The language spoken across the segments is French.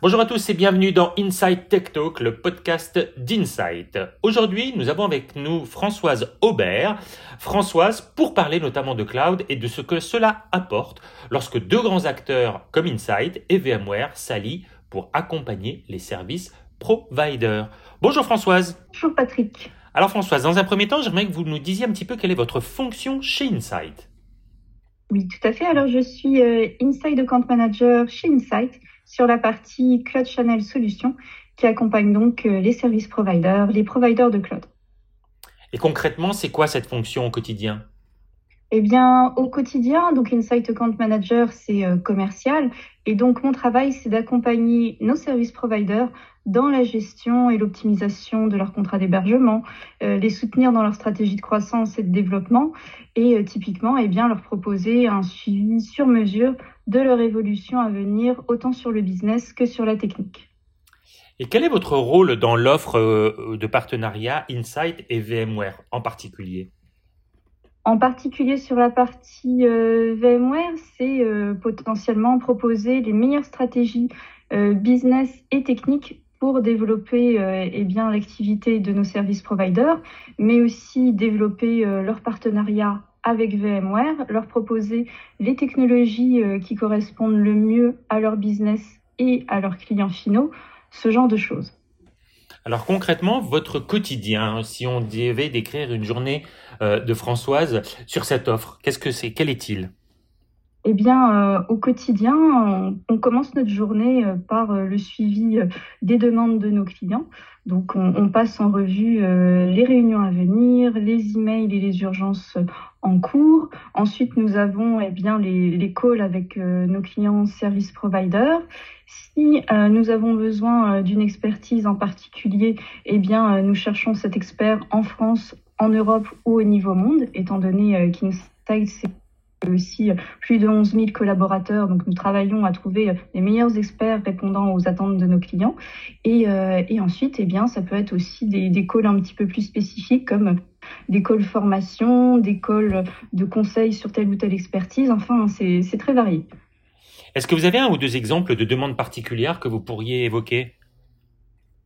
Bonjour à tous et bienvenue dans Inside Tech Talk, le podcast d'Insight. Aujourd'hui, nous avons avec nous Françoise Aubert. Françoise, pour parler notamment de cloud et de ce que cela apporte lorsque deux grands acteurs comme Insight et VMware s'allient pour accompagner les services providers. Bonjour Françoise. Bonjour Patrick. Alors Françoise, dans un premier temps, j'aimerais que vous nous disiez un petit peu quelle est votre fonction chez Insight. Oui, tout à fait. Alors je suis euh, Inside Account Manager chez Insight sur la partie Cloud Channel Solutions qui accompagne donc euh, les services providers, les providers de cloud. Et concrètement, c'est quoi cette fonction au quotidien? Eh bien, au quotidien, donc Insight Account Manager, c'est euh, commercial. Et donc, mon travail, c'est d'accompagner nos services providers dans la gestion et l'optimisation de leurs contrats d'hébergement, euh, les soutenir dans leur stratégie de croissance et de développement, et typiquement, eh bien, leur proposer un suivi sur mesure de leur évolution à venir, autant sur le business que sur la technique. Et quel est votre rôle dans l'offre euh, de partenariat Insight et VMware en particulier? En particulier sur la partie euh, VMware, c'est euh, potentiellement proposer les meilleures stratégies business et techniques pour développer eh bien l'activité de nos services providers, mais aussi développer leur partenariat avec VMware, leur proposer les technologies euh, qui correspondent le mieux à leur business et à leurs clients finaux, ce genre de choses. Alors concrètement, votre quotidien, si on devait décrire une journée euh, de Françoise sur cette offre, qu'est-ce que c'est? Quel est-il? Eh bien, euh, au quotidien, on, commence notre journée euh, par euh, le suivi des demandes de nos clients. Donc, on, passe en revue les réunions à venir, les emails et les urgences en cours. Ensuite, nous avons eh bien les, calls avec nos clients service providers. Si nous avons besoin d'une expertise en particulier, eh bien, nous cherchons cet expert en France, en Europe ou au niveau monde, étant donné qu'Insight, c'est aussi plus de 11 000 collaborateurs. Donc, nous travaillons à trouver les meilleurs experts répondant aux attentes de nos clients. Et, euh, et ensuite, eh bien, ça peut être aussi des, des calls un petit peu plus spécifiques comme des calls formation, des calls de conseils sur telle ou telle expertise. Enfin, c'est très varié. Est-ce que vous avez un ou deux exemples de demandes particulières que vous pourriez évoquer?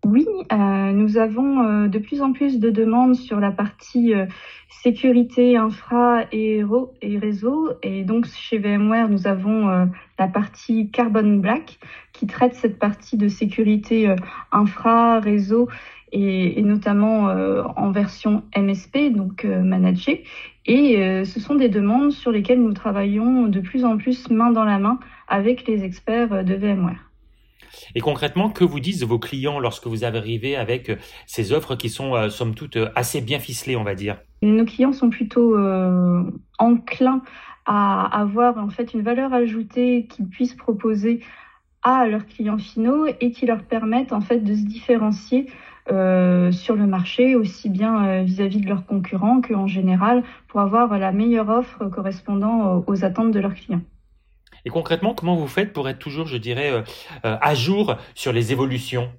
Oui, euh, nous avons euh, de plus en plus de demandes sur la partie euh, sécurité, infra et, et, réseau. Et donc chez VMware, nous avons la partie Carbon Black qui traite cette partie de sécurité infra, réseau et, et notamment en version MSP, donc managée. Et ce sont des demandes sur lesquelles nous travaillons de plus en plus main dans la main avec les experts de VMware. Et concrètement, que vous disent vos clients lorsque vous arrivez avec euh, ces offres qui sont, euh, somme toute, euh, assez bien ficelées, on va dire? Nos clients sont plutôt enclins à avoir en fait une valeur ajoutée qu'ils puissent proposer à leurs clients finaux et qui leur permettent en fait de se différencier sur le marché, aussi bien vis-à-vis de leurs concurrents qu'en général, pour avoir la meilleure offre correspondant aux attentes de leurs clients. Et concrètement, comment vous faites pour être toujours, je dirais, euh, euh, à jour sur les évolutions?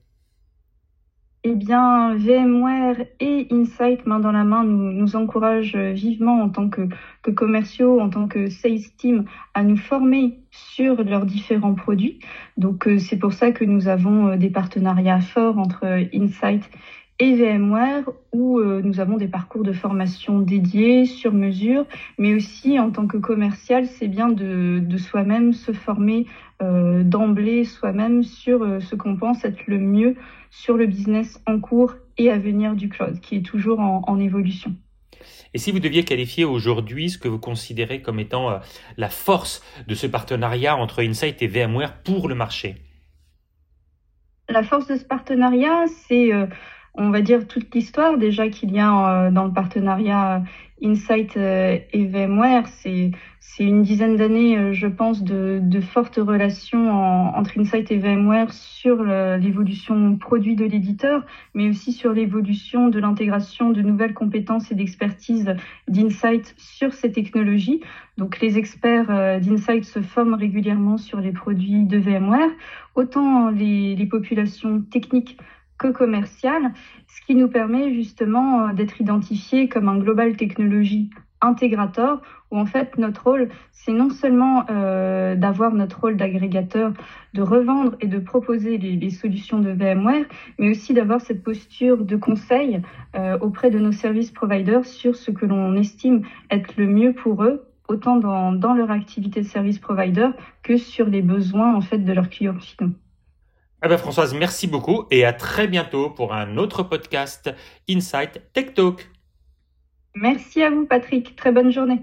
Eh bien, VMware et Insight, main dans la main, nous, encouragent vivement en tant que, que, commerciaux, en tant que sales team, à nous former sur leurs différents produits. Donc, euh, c'est pour ça que nous avons des partenariats forts entre Insight et VMware où euh, nous avons des parcours de formation dédiés sur mesure, mais aussi en tant que commercial, c'est bien de, de soi-même se former euh, d'emblée soi-même sur euh, ce qu'on pense être le mieux sur le business en cours et à venir du cloud, qui est toujours en, en évolution. Et si vous deviez qualifier aujourd'hui ce que vous considérez comme étant la force de ce partenariat entre Insight et VMware pour le marché? La force de ce partenariat, c'est on va dire toute l'histoire déjà qu'il y a euh, dans le partenariat euh, Insight euh, et VMware. C'est c'est une dizaine d'années, je pense, de, de fortes relations entre Insight et VMware sur l'évolution produit de l'éditeur, mais aussi sur l'évolution de l'intégration de nouvelles compétences et d'expertise d'Insight sur ces technologies. Donc les experts d'Insight se forment régulièrement sur les produits de VMware, autant les, les populations techniques commercial, ce qui nous permet justement euh, d'être identifiés comme un global technologie intégrateur où en fait notre rôle, c'est non seulement euh, d'avoir notre rôle d'agrégateur, de revendre et de proposer les, solutions de VMware, mais aussi d'avoir cette posture de conseil euh, auprès de nos services providers sur ce que l'on estime être le mieux pour eux autant dans, dans, leur activité de service provider que sur les besoins en fait de leurs clients finaux. Eh ben Françoise, merci beaucoup et à très bientôt pour un autre podcast Insight Tech Talk. Merci à vous Patrick, très bonne journée.